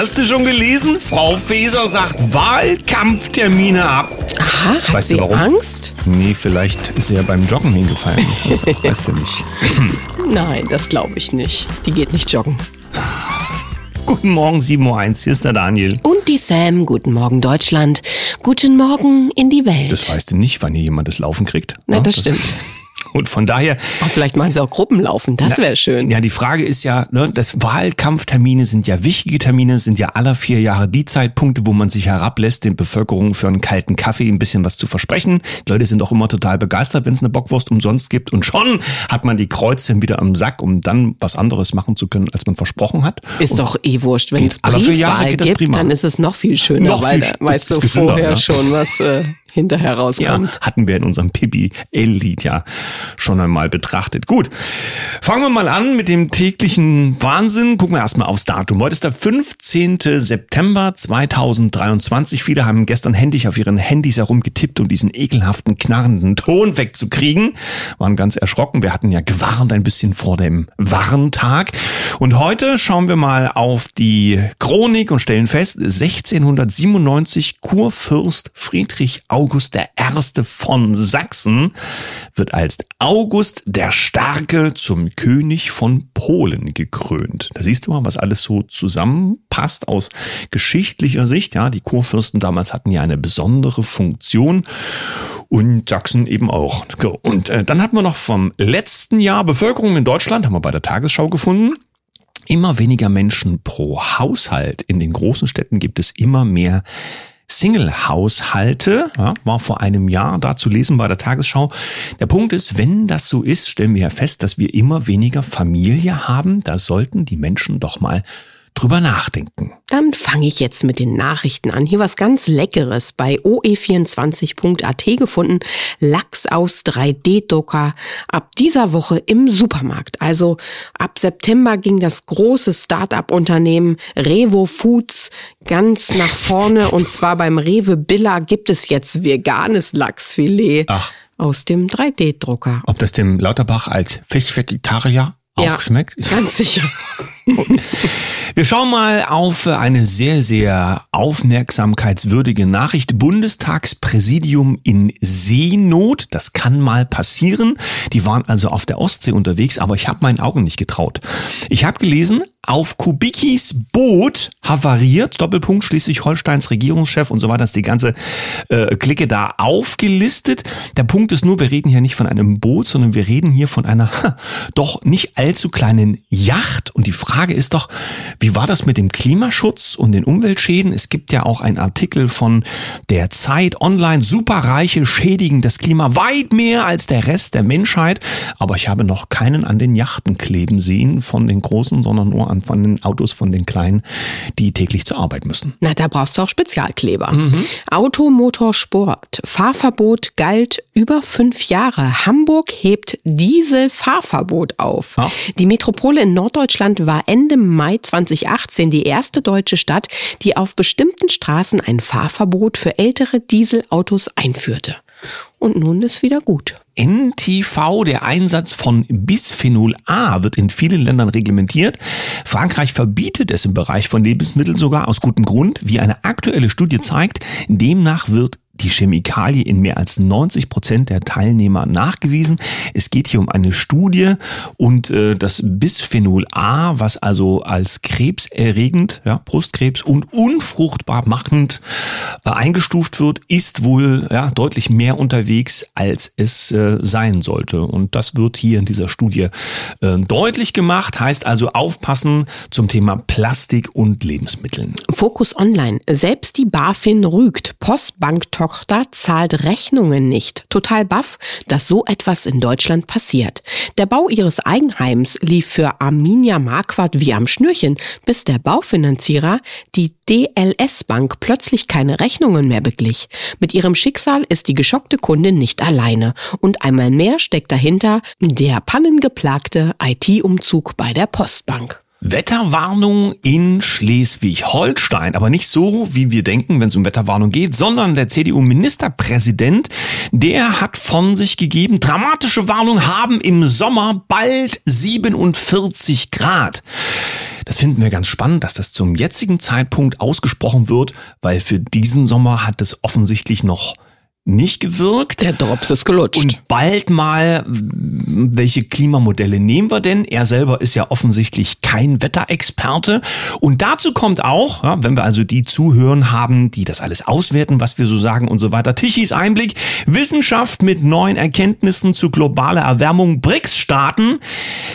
Hast du schon gelesen? Frau Faeser sagt Wahlkampftermine ab. Aha, hat Weißt sie du warum? Angst? Nee, vielleicht ist sie ja beim Joggen hingefallen. Das weißt du nicht. Nein, das glaube ich nicht. Die geht nicht joggen. Guten Morgen, 7.01 Uhr. Hier ist der Daniel. Und die Sam, guten Morgen Deutschland. Guten Morgen in die Welt. Das weißt du nicht, wann hier jemand das Laufen kriegt. Na, Ja, das stimmt. Und von daher, Oh, vielleicht meinen sie auch Gruppenlaufen, das wäre schön. ja, die Frage ist ja, ne, das Wahlkampftermine sind ja wichtige Termine, sind ja aller vier Jahre die Zeitpunkte, wo man sich herablässt, den Bevölkerung für einen kalten Kaffee ein bisschen was zu versprechen. Die Leute sind auch immer total begeistert, wenn es eine Bockwurst umsonst gibt. Und schon hat man die Kreuze wieder am Sack, um dann was anderes machen zu können, als man versprochen hat. Ist doch eh wurscht. Wenn es Briefwahl geht das gibt, dann ist es noch viel schöner, Noch weil viel da weißt du vorher ja. schon, was äh, hinterher Ja, rauskommt. hatten wir in unserem Pippi L-Lied ja schon einmal betrachtet. Gut, fangen wir mal an mit dem täglichen Wahnsinn. Gucken wir erstmal aufs Datum. Heute ist der 15. September 2023. Viele haben gestern händisch auf ihren Handys herumgetippt, um diesen ekelhaften, knarrenden Ton wegzukriegen. Waren ganz erschrocken. Wir hatten ja gewarnt ein bisschen vor dem Warntag. Und heute schauen wir mal auf die Chronik und stellen fest, 1697 Kurfürst Friedrich August I. von Sachsen wird als August der Starke zum König von Polen gekrönt. Da siehst du mal, was alles so zusammenpasst aus geschichtlicher Sicht. Ja, die Kurfürsten damals hatten ja eine besondere Funktion und Sachsen eben auch. Und äh, dann hatten wir noch vom letzten Jahr Bevölkerung in Deutschland, haben wir bei der Tagesschau gefunden. Immer weniger Menschen pro Haushalt. In den großen Städten gibt es immer mehr Single-Haushalte, ja, war vor einem Jahr da zu lesen bei der Tagesschau. Der Punkt ist, wenn das so ist, stellen wir ja fest, dass wir immer weniger Familie haben. Da sollten die Menschen doch mal drüber nachdenken. Dann fange ich jetzt mit den Nachrichten an. Hier was ganz Leckeres bei oe24.at gefunden. Lachs aus 3D-Drucker ab dieser Woche im Supermarkt. Also ab September ging das große Start-up-Unternehmen Revo Foods ganz nach vorne. Und zwar beim Rewe Billa gibt es jetzt veganes Lachsfilet Ach. aus dem 3D-Drucker. Ob das dem Lauterbach als Fischvegetarier Ja, auch schmeckt? Ganz sicher. Wir schauen mal auf eine sehr, sehr aufmerksamkeitswürdige Nachricht. Bundestagspräsidium in Seenot. Das kann mal passieren. Die waren also auf der Ostsee unterwegs, aber ich habe meinen Augen nicht getraut. Ich habe gelesen, auf Kubikis Boot havariert, Doppelpunkt Schleswig-Holsteins Regierungschef und so weiter, ist die ganze äh, Clique da aufgelistet. Der Punkt ist nur, wir reden hier nicht von einem Boot, sondern wir reden hier von einer doch nicht allzu kleinen Yacht. Und die Frage ist doch, wie war das mit dem Klimaschutz und den Umweltschäden? Es gibt ja auch einen Artikel von der Zeit online. Superreiche schädigen das Klima weit mehr als der Rest der Menschheit. Aber ich habe noch keinen an den Yachten kleben sehen von den Großen, sondern nur an von den Autos von den Kleinen, die täglich zur Arbeit müssen. Na, da brauchst du auch Spezialkleber. Automotorsport. Fahrverbot galt über fünf Jahre. Hamburg hebt Dieselfahrverbot auf. Ach. Die Metropole in Norddeutschland war Ende Mai 2018 die erste deutsche Stadt, die auf bestimmten Straßen ein Fahrverbot für ältere Dieselautos einführte. Und nun ist wieder gut. NTV, der Einsatz von Bisphenol A, wird in vielen Ländern reglementiert. Frankreich verbietet es im Bereich von Lebensmitteln sogar aus gutem Grund, wie eine aktuelle Studie zeigt. Demnach wird die Chemikalie in mehr als 90 Prozent der Teilnehmer nachgewiesen. Es geht hier um eine Studie und äh, das Bisphenol A, was also als krebserregend, ja, Brustkrebs und unfruchtbar machend eingestuft wird, ist wohl ja, deutlich mehr unterwegs, als es äh, sein sollte. Und das wird hier in dieser Studie äh, deutlich gemacht. Heißt also aufpassen zum Thema Plastik und Lebensmitteln. Fokus Online. Selbst die BaFin rügt. Postbanktochter zahlt Rechnungen nicht. Total baff, dass so etwas in Deutschland passiert. Der Bau ihres Eigenheims lief für Arminia Marquardt wie am Schnürchen, bis der Baufinanzierer, die DLS Bank, plötzlich keine Rechnungen mehr beglich. Mit ihrem Schicksal ist die geschockte Kundin nicht alleine. Und einmal mehr steckt dahinter der pannengeplagte IT-Umzug bei der Postbank. Wetterwarnung in Schleswig-Holstein. Aber nicht so, wie wir denken, wenn es um Wetterwarnung geht, sondern der CDU-Ministerpräsident, der hat von sich gegeben, dramatische Warnung haben im Sommer bald 47 Grad. Das finden wir ganz spannend, dass das zum jetzigen Zeitpunkt ausgesprochen wird, weil für diesen Sommer hat es offensichtlich noch nicht gewirkt. Der Drops ist gelutscht. Und bald mal, welche Klimamodelle nehmen wir denn? Er selber ist ja offensichtlich kein Wetterexperte. Und dazu kommt auch, ja, wenn wir also die zuhören haben, die das alles auswerten, was wir so sagen und so weiter. Tichys Einblick, Wissenschaft mit neuen Erkenntnissen zu globaler Erwärmung. BRICS-Staaten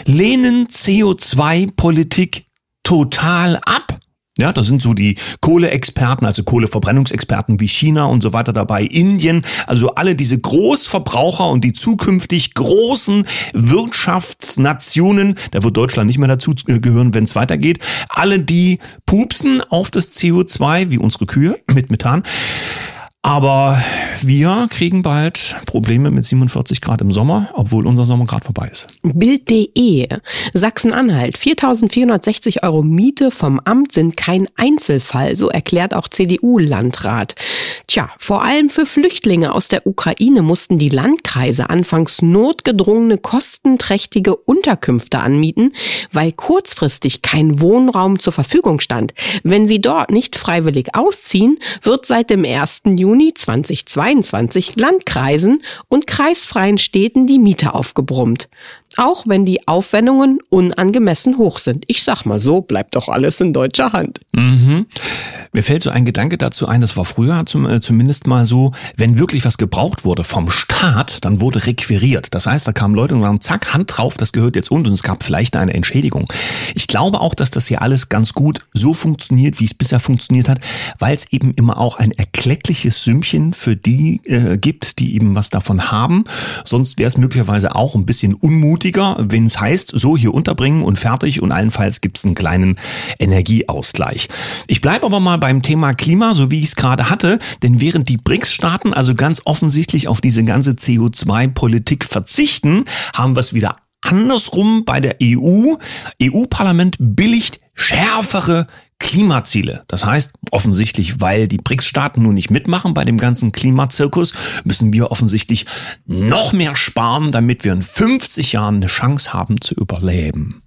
lehnen CO2-Politik total ab. Ja, da sind so die Kohleexperten, also Kohleverbrennungsexperten wie China und so weiter dabei, Indien, also alle diese Großverbraucher und die zukünftig großen Wirtschaftsnationen, da wird Deutschland nicht mehr dazu gehören, wenn es weitergeht, alle die pupsen auf das CO2 wie unsere Kühe mit Methan. Aber wir kriegen bald Probleme mit 47 Grad im Sommer, obwohl unser Sommer gerade vorbei ist. Bild.de. Sachsen-Anhalt. 4.460 Euro Miete vom Amt sind kein Einzelfall, so erklärt auch CDU-Landrat. Tja, vor allem für Flüchtlinge aus der Ukraine mussten die Landkreise anfangs notgedrungene, kostenträchtige Unterkünfte anmieten, weil kurzfristig kein Wohnraum zur Verfügung stand. Wenn sie dort nicht freiwillig ausziehen, wird seit dem 1. Juni Juni 2022 Landkreisen und kreisfreien Städten die Miete aufgebrummt auch wenn die Aufwendungen unangemessen hoch sind. Ich sag mal so, bleibt doch alles in deutscher Hand. Mhm. Mir fällt so ein Gedanke dazu ein, das war früher zum, äh, zumindest mal so, wenn wirklich was gebraucht wurde vom Staat, dann wurde requiriert. Das heißt, da kamen Leute und sagen, zack, Hand drauf, das gehört jetzt uns und es gab vielleicht eine Entschädigung. Ich glaube auch, dass das hier alles ganz gut so funktioniert, wie es bisher funktioniert hat, weil es eben immer auch ein erkleckliches Sümmchen für die äh, gibt, die eben was davon haben. Sonst wäre es möglicherweise auch ein bisschen unmutig mutiger, wenn es heißt, so hier unterbringen und fertig und allenfalls gibt es einen kleinen Energieausgleich. Ich bleibe aber mal beim Thema Klima, so wie ich es gerade hatte, denn während die BRICS-Staaten also ganz offensichtlich auf diese ganze CO2-Politik verzichten, haben wir es wieder andersrum bei der EU. EU-Parlament billigt schärfere Klimaziele. Das heißt, offensichtlich, weil die BRICS-Staaten nun nicht mitmachen bei dem ganzen Klimazirkus, müssen wir offensichtlich noch mehr sparen, damit wir in 50 Jahren eine Chance haben zu überleben.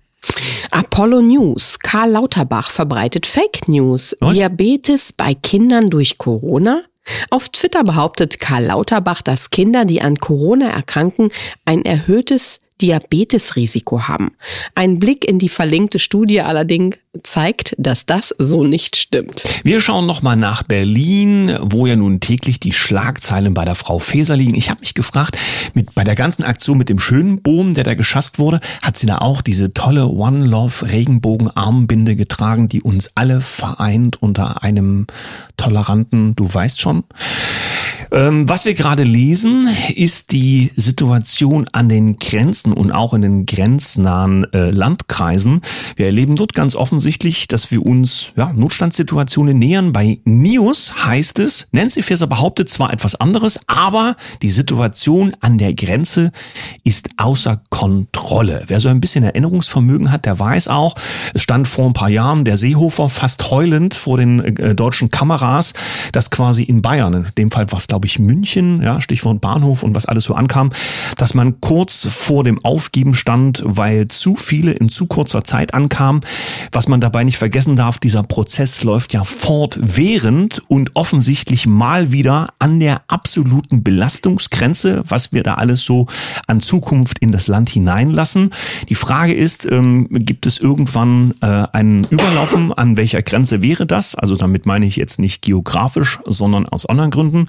Apollo News. Karl Lauterbach verbreitet Fake News. Was? Diabetes bei Kindern durch Corona? Auf Twitter behauptet Karl Lauterbach, dass Kinder, die an Corona erkranken, ein erhöhtes Diabetesrisiko haben. Ein Blick in die verlinkte Studie allerdings zeigt, dass das so nicht stimmt. Wir schauen nochmal nach Berlin, wo ja nun täglich die Schlagzeilen bei der Frau Faeser liegen. Ich habe mich gefragt, mit, bei der ganzen Aktion mit dem schönen Boom, der da geschasst wurde, hat sie da auch diese tolle One Love Regenbogen Armbinde getragen, die uns alle vereint unter einem toleranten, du weißt schon. Ähm, was wir gerade lesen, ist die Situation an den Grenzen und auch in den grenznahen äh, Landkreisen. Wir erleben dort ganz offensichtlich, dass wir uns ja, Notstandssituationen nähern. Bei News heißt es, Nancy Faeser behauptet zwar etwas anderes, aber die Situation an der Grenze ist außer Kontrolle. Wer so ein bisschen Erinnerungsvermögen hat, der weiß auch, es stand vor ein paar Jahren der Seehofer fast heulend vor den äh, deutschen Kameras, dass quasi in Bayern, in dem Fall war es glaube ich, München, ja, Stichwort Bahnhof und was alles so ankam, dass man kurz vor dem Aufgeben stand, weil zu viele in zu kurzer Zeit ankamen. Was man dabei nicht vergessen darf, dieser Prozess läuft ja fortwährend und offensichtlich mal wieder an der absoluten Belastungsgrenze, was wir da alles so an Zukunft in das Land hineinlassen. Die Frage ist, ähm, gibt es irgendwann äh, einen Überlaufen? An welcher Grenze wäre das? Also damit meine ich jetzt nicht geografisch, sondern aus anderen Gründen.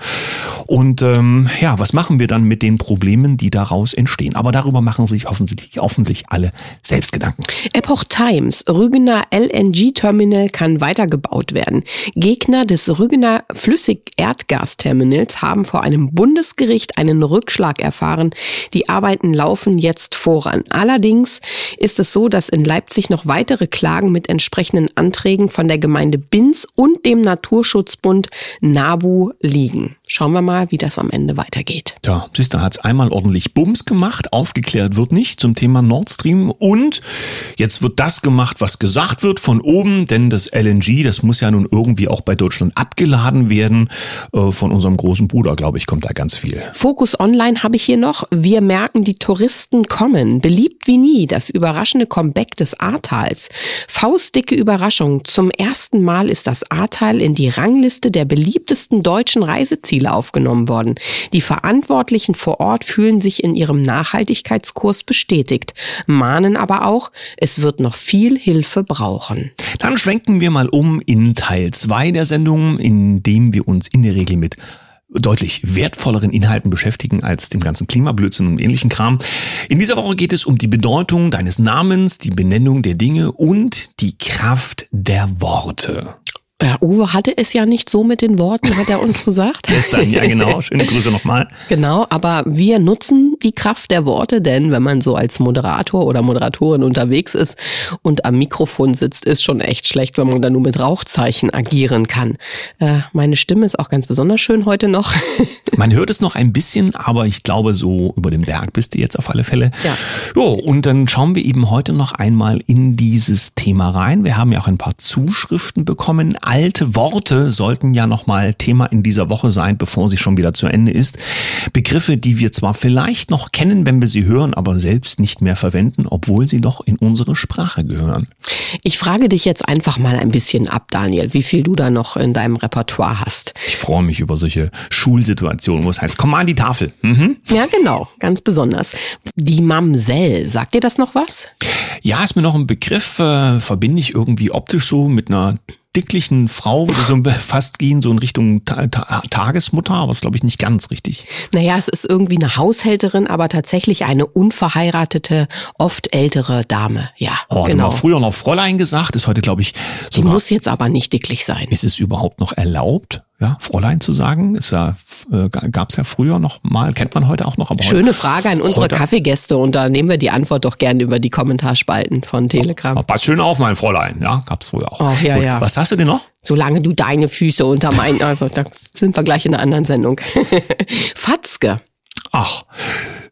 Und ähm, ja, was machen wir dann mit den Problemen, die daraus entstehen? Aber darüber machen sich hoffentlich, hoffentlich alle selbst Gedanken. Epoch Times, Rügener LNG-Terminal kann weitergebaut werden. Gegner des Rügener Flüssig-Erdgas-Terminals haben vor einem Bundesgericht einen Rückschlag erfahren. Die Arbeiten laufen jetzt voran. Allerdings ist es so, dass in Leipzig noch weitere Klagen mit entsprechenden Anträgen von der Gemeinde Binz und dem Naturschutzbund NABU liegen. Schauen schauen wir mal, wie das am Ende weitergeht. Ja, du, hat's einmal ordentlich Bums gemacht, aufgeklärt wird nicht zum Thema Nord Stream und jetzt wird das gemacht, was gesagt wird von oben, denn das LNG, das muss ja nun irgendwie auch bei Deutschland abgeladen werden. Äh, von unserem großen Bruder, glaube ich, kommt da ganz viel. Fokus Online habe ich hier noch. Wir merken, die Touristen kommen. Beliebt wie nie das überraschende Comeback des Ahrtals. Faustdicke Überraschung. Zum ersten Mal ist das Ahrtal in die Rangliste der beliebtesten deutschen Reiseziele aufgenommen worden. Die Verantwortlichen vor Ort fühlen sich in ihrem Nachhaltigkeitskurs bestätigt, mahnen aber auch, es wird noch viel Hilfe brauchen. Dann schwenken wir mal um in Teil 2 der Sendung, in dem wir uns in der Regel mit deutlich wertvolleren Inhalten beschäftigen als dem ganzen Klimablödsinn und ähnlichen Kram. In dieser Woche geht es um die Bedeutung deines Namens, die Benennung der Dinge und die Kraft der Worte. Ja, Uwe hatte es ja nicht so mit den Worten, hat er uns gesagt. Gestern, ja genau. Schöne Grüße nochmal. Genau, aber wir nutzen die Kraft der Worte, denn wenn man so als Moderator oder Moderatorin unterwegs ist und am Mikrofon sitzt, ist schon echt schlecht, wenn man da nur mit Rauchzeichen agieren kann. Äh, meine Stimme ist auch ganz besonders schön heute noch. man hört es noch ein bisschen, aber ich glaube, so über dem Berg bist du jetzt auf alle Fälle. Ja. Jo, und dann schauen wir eben heute noch einmal in dieses Thema rein. Wir haben ja auch ein paar Zuschriften bekommen alte Worte sollten ja nochmal Thema in dieser Woche sein, bevor sie schon wieder zu Ende ist. Begriffe, die wir zwar vielleicht noch kennen, wenn wir sie hören, aber selbst nicht mehr verwenden, obwohl sie doch in unsere Sprache gehören. Ich frage dich jetzt einfach mal ein bisschen ab, Daniel, wie viel du da noch in deinem Repertoire hast. Ich freue mich über solche Schulsituationen, wo es heißt, komm mal an die Tafel. Mhm. Ja, genau, ganz besonders. Die Mamsell, sagt dir das noch was? Ja, ist mir noch ein Begriff, äh, verbinde ich irgendwie optisch so mit einer dicklichen Frau, würde so fast gehen, so in Richtung Ta Ta Tagesmutter, aber ist glaube ich nicht ganz richtig. Naja, es ist irgendwie eine Haushälterin, aber tatsächlich eine unverheiratete, oft ältere Dame. Ja, oh, genau. früher noch Fräulein gesagt, ist heute glaube ich. Die muss jetzt aber nicht dicklich sein. Ist es überhaupt noch erlaubt? Ja, Fräulein zu sagen. Ist ja, äh, gab es ja früher noch mal, kennt man heute auch noch. Aber Schöne Frage an unsere Kaffeegäste und da nehmen wir die Antwort doch gerne über die Kommentarspalten von Telegram. Oh, pass schön auf, mein Fräulein, ja, gab's früher auch. Oh, ja, Gut, ja. Was hast du denn noch? Solange du deine Füße unter meinen, also, da sind wir gleich in einer anderen Sendung. Fatzke. Ach,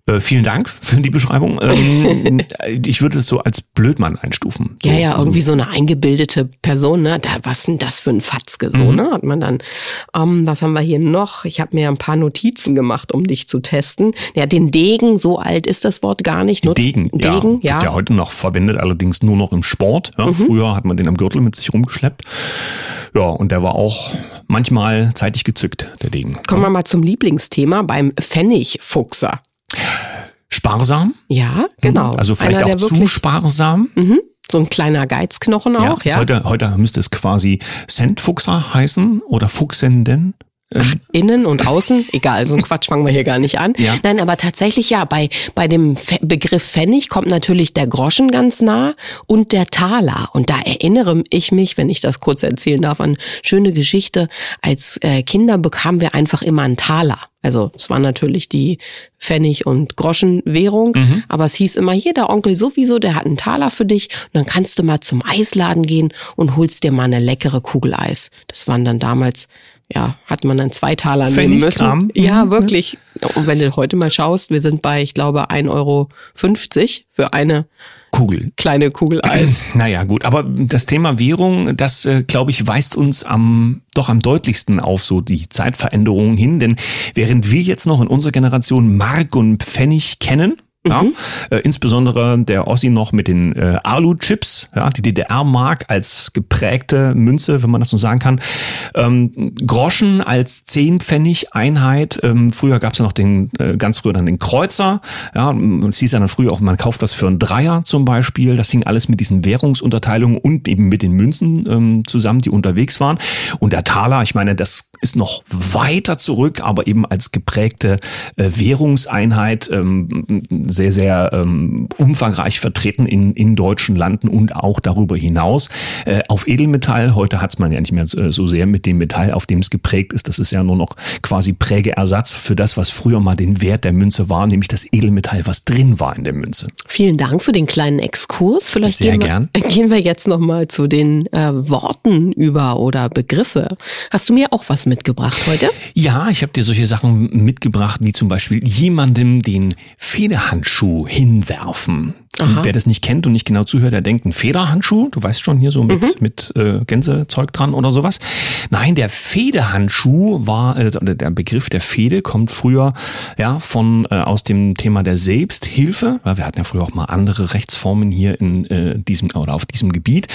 äh, vielen Dank für die Beschreibung. Ähm, ich würde es so als Blödmann einstufen. So, ja, ja, irgendwie so eine eingebildete Person, ne? Da, was denn das für ein Fatzke, so, mhm. ne? Hat man dann. Ähm, was haben wir hier noch? Ich habe mir ein paar Notizen gemacht, um dich zu testen. Ja, den Degen, so alt ist das Wort gar nicht. Nutz Degen, Degen, ja. Ja heute noch verwendet, allerdings nur noch im Sport. Ja, mhm. Früher hat man den am Gürtel mit sich rumgeschleppt. Ja, und der war auch manchmal zeitig gezückt, der Degen. Kommen wir mal zum Lieblingsthema beim Pfennigfuchser. Sparsam? Ja, genau. Also vielleicht Einer, auch zu sparsam. Mhm. So ein kleiner Geizknochen auch, ja. ja. Heute, heute müsste es quasi Centfuchser heißen oder Fuchsenden. Ach, innen und außen, egal, so ein Quatsch fangen wir hier gar nicht an. Ja. Nein, aber tatsächlich ja, bei, bei dem Begriff Pfennig kommt natürlich der Groschen ganz nah und der Taler. Und da erinnere ich mich, wenn ich das kurz erzählen darf, an schöne Geschichte. Als äh, Kinder bekamen wir einfach immer einen Taler. Also es war natürlich die Pfennig- und Groschenwährung, mhm. aber es hieß immer, hier der Onkel sowieso, der hat einen Taler für dich und dann kannst du mal zum Eisladen gehen und holst dir mal eine leckere Kugel Eis. Das waren dann damals ja, hat man dann zwei Taler nehmen müssen. Kram. Ja, mhm. wirklich. Und wenn du heute mal schaust, wir sind bei, ich glaube, 1,50 Euro für eine Kugel. Kleine Kugel Eis. Naja, gut. Aber das Thema Währung, das, äh, glaube ich, weist uns am, doch am deutlichsten auf so die Zeitveränderungen hin. Denn während wir jetzt noch in unserer Generation Mark und Pfennig kennen, ja? Mhm. Äh, insbesondere der Ossi noch mit den äh, Alu-Chips, ja, die DDR-Mark als geprägte Münze, wenn man das so sagen kann. Ähm, Groschen als 10 Pfennig Einheit. Ähm, früher gab es ja noch den, äh, ganz früher dann den Kreuzer. Ja, es hieß ja dann früher auch, man kauft das für einen Dreier zum Beispiel. Das hing alles mit diesen Währungsunterteilungen und eben mit den Münzen ähm, zusammen, die unterwegs waren. Und der Taler, ich meine, das ist noch weiter zurück, aber eben als geprägte äh, Währungseinheit. Ähm, sehr, sehr ähm, umfangreich vertreten in, in deutschen Landen und auch darüber hinaus. Äh, auf Edelmetall, heute hat es man ja nicht mehr so sehr mit dem Metall, auf dem es geprägt ist. Das ist ja nur noch quasi Prägeersatz für das, was früher mal den Wert der Münze war, nämlich das Edelmetall, was drin war in der Münze. Vielen Dank für den kleinen Exkurs. Vielleicht sehr gehen gern. Wir, gehen wir jetzt nochmal zu den äh, Worten über oder Begriffe. Hast du mir auch was mitgebracht heute? Ja, ich habe dir solche Sachen mitgebracht, wie zum Beispiel jemandem den Federhandschuh hinwerfen. Wer das nicht kennt und nicht genau zuhört, der denkt, ein Federhandschuh, du weißt schon hier so mit, mhm. mit äh, Gänsezeug dran oder sowas. Nein, der Federhandschuh war, äh, der Begriff der Fede kommt früher ja von äh, aus dem Thema der Selbsthilfe, weil wir hatten ja früher auch mal andere Rechtsformen hier in äh, diesem oder auf diesem Gebiet.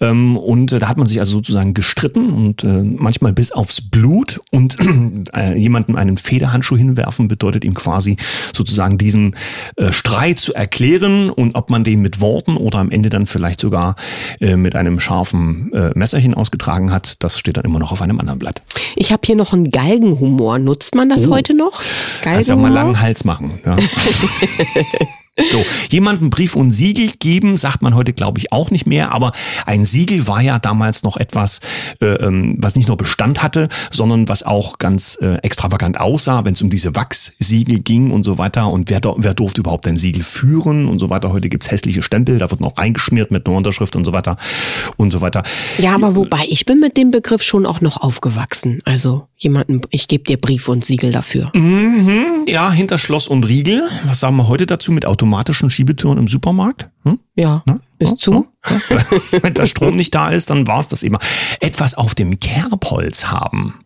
Ähm, und äh, da hat man sich also sozusagen gestritten und äh, manchmal bis aufs Blut und äh, jemandem einen Federhandschuh hinwerfen bedeutet ihm quasi sozusagen diesen äh, Streit zu erklären und ob man den mit Worten oder am Ende dann vielleicht sogar äh, mit einem scharfen äh, Messerchen ausgetragen hat, das steht dann immer noch auf einem anderen Blatt. Ich habe hier noch einen Galgenhumor. Nutzt man das oh. heute noch? Galgenhumor? Kannst auch mal langen Hals machen. Ja. So, jemandem Brief und Siegel geben, sagt man heute, glaube ich, auch nicht mehr. Aber ein Siegel war ja damals noch etwas, äh, ähm, was nicht nur Bestand hatte, sondern was auch ganz äh, extravagant aussah, wenn es um diese Wachssiegel ging und so weiter. Und wer, wer durfte überhaupt ein Siegel führen und so weiter. Heute gibt's hässliche Stempel, da wird noch reingeschmiert mit einer Unterschrift und so weiter und so weiter. Ja, aber wobei, ich bin mit dem Begriff schon auch noch aufgewachsen. Also jemanden, ich gebe dir Brief und Siegel dafür. Mhm, ja, hinter Schloss und Riegel. Was sagen wir heute dazu mit Auto automatischen Schiebetüren im Supermarkt? Hm? Ja, Na? ist zu. Wenn der Strom nicht da ist, dann war es das immer. Etwas auf dem Kerbholz haben.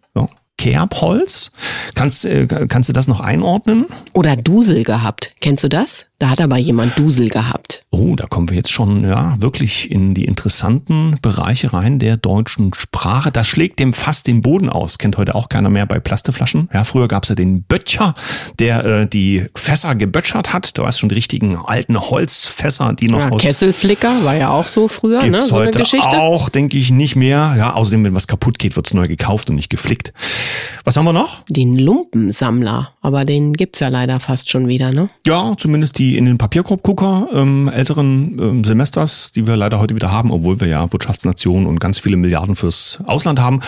Kerbholz. Kannst, äh, kannst du das noch einordnen? Oder Dusel gehabt. Kennst du das? Da hat aber jemand Dusel gehabt. Oh, da kommen wir jetzt schon ja wirklich in die interessanten Bereiche rein der deutschen Sprache. Das schlägt dem fast den Boden aus. Kennt heute auch keiner mehr bei Plastikflaschen. Ja, früher gab's ja den Böttcher, der äh, die Fässer geböttchert hat. Du weißt schon die richtigen alten Holzfässer, die noch ja, aus Kesselflicker war ja auch so früher, gibt's ne? So heute Geschichte. auch, denke ich, nicht mehr. Ja, außerdem, wenn was kaputt geht, wird's neu gekauft und nicht geflickt. Was haben wir noch? Den Lumpensammler, aber den gibt's ja leider fast schon wieder, ne? Ja, zumindest die in den Papierkorbgucker ähm, älteren ähm, Semesters, die wir leider heute wieder haben, obwohl wir ja Wirtschaftsnation und ganz viele Milliarden fürs Ausland haben.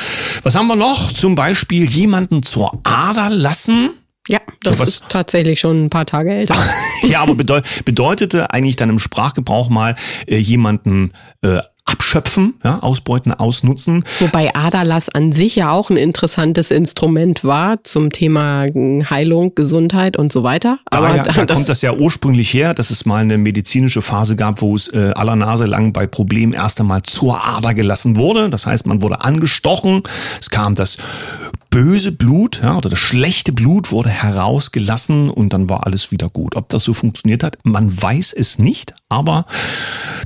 Was haben wir noch? Zum Beispiel jemanden zur Ader lassen. Ja, das so ist tatsächlich schon ein paar Tage älter. ja, aber bedeut bedeutete eigentlich dann im Sprachgebrauch mal äh, jemanden äh, abschöpfen, ja, ausbeuten, ausnutzen. Wobei Aderlass an sich ja auch ein interessantes Instrument war zum Thema Heilung, Gesundheit und so weiter. Aber ja, da das kommt das ja ursprünglich her, dass es mal eine medizinische Phase gab, wo es äh, aller Nase lang bei Problemen erst einmal zur Ader gelassen wurde. Das heißt, man wurde angestochen, es kam das böse Blut ja, oder das schlechte Blut wurde herausgelassen und dann war alles wieder gut. Ob das so funktioniert hat, man weiß es nicht, aber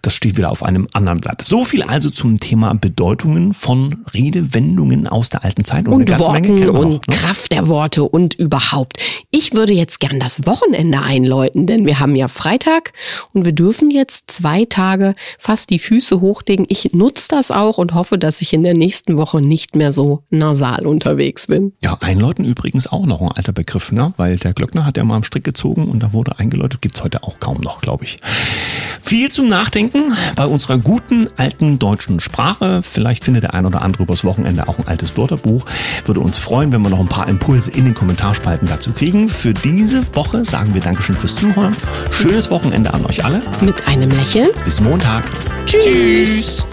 das steht wieder auf einem anderen Blatt. So viel also zum Thema Bedeutungen von Redewendungen aus der alten Zeit und, und eine ganze Worten Menge und noch, ne? Kraft der Worte und überhaupt. Ich würde jetzt gern das Wochenende einläuten, denn wir haben ja Freitag und wir dürfen jetzt zwei Tage fast die Füße hochlegen. Ich nutze das auch und hoffe, dass ich in der nächsten Woche nicht mehr so nasal unterwegs bin. Ja, einläuten übrigens auch noch ein alter Begriff, ne? Weil der Glöckner hat ja mal am Strick gezogen und da wurde eingeläutet. Gibt's heute auch kaum noch, glaube ich. Viel zum Nachdenken bei unserer guten alten deutschen Sprache. Vielleicht findet der ein oder andere übers Wochenende auch ein altes Wörterbuch. Würde uns freuen, wenn wir noch ein paar Impulse in den Kommentarspalten dazu kriegen. Für diese Woche sagen wir Dankeschön fürs Zuhören. Schönes Wochenende an euch alle. Mit einem Lächeln. Bis Montag. Tschüss. Tschüss.